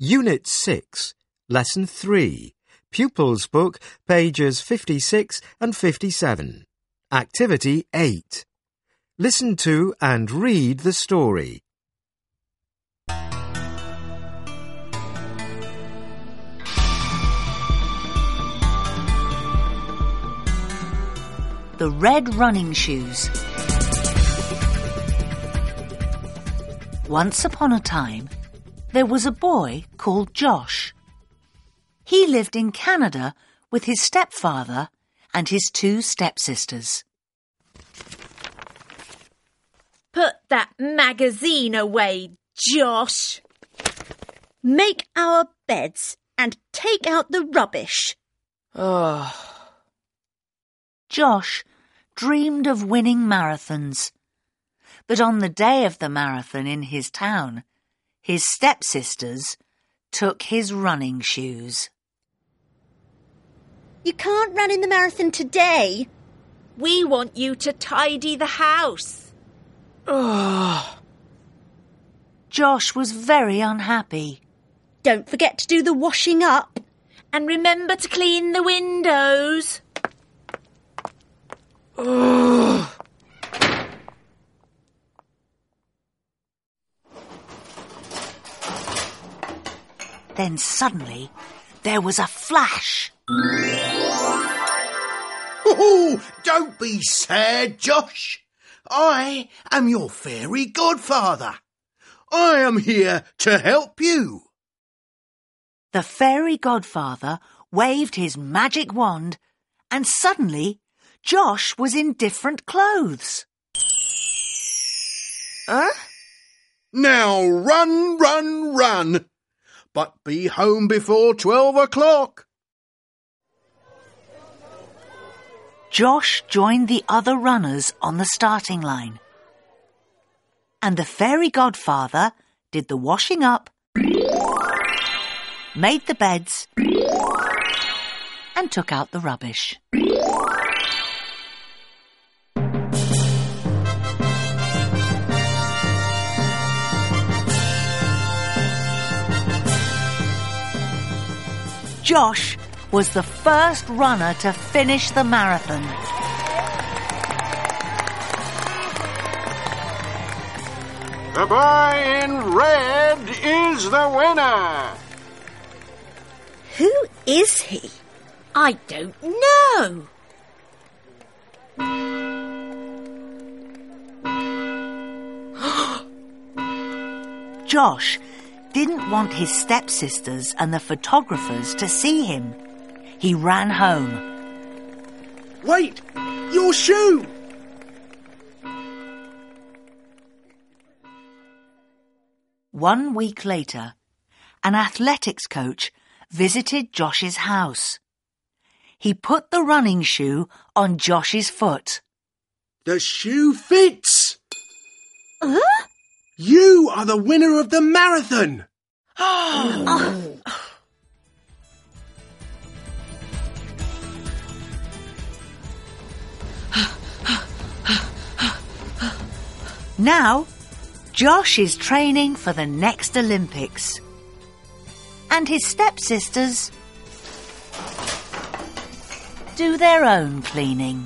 Unit 6, Lesson 3, Pupils Book, pages 56 and 57. Activity 8. Listen to and read the story. The Red Running Shoes. Once upon a time, there was a boy called Josh. He lived in Canada with his stepfather and his two stepsisters. Put that magazine away, Josh. Make our beds and take out the rubbish. Josh dreamed of winning marathons. But on the day of the marathon in his town, his stepsisters took his running shoes. You can't run in the marathon today. We want you to tidy the house. Ugh. Josh was very unhappy. Don't forget to do the washing up. And remember to clean the windows. Then suddenly there was a flash. Oh, don't be sad, Josh. I am your fairy godfather. I am here to help you. The fairy godfather waved his magic wand, and suddenly Josh was in different clothes. Huh? Now run, run, run. But be home before twelve o'clock. Josh joined the other runners on the starting line. And the fairy godfather did the washing up, made the beds, and took out the rubbish. Josh was the first runner to finish the marathon. The boy in red is the winner. Who is he? I don't know. Josh didn't want his stepsisters and the photographers to see him. He ran home. Wait, your shoe. One week later, an athletics coach visited Josh's house. He put the running shoe on Josh's foot. The shoe fits. Huh? You are the winner of the marathon. Now, Josh is training for the next Olympics. And his stepsisters do their own cleaning.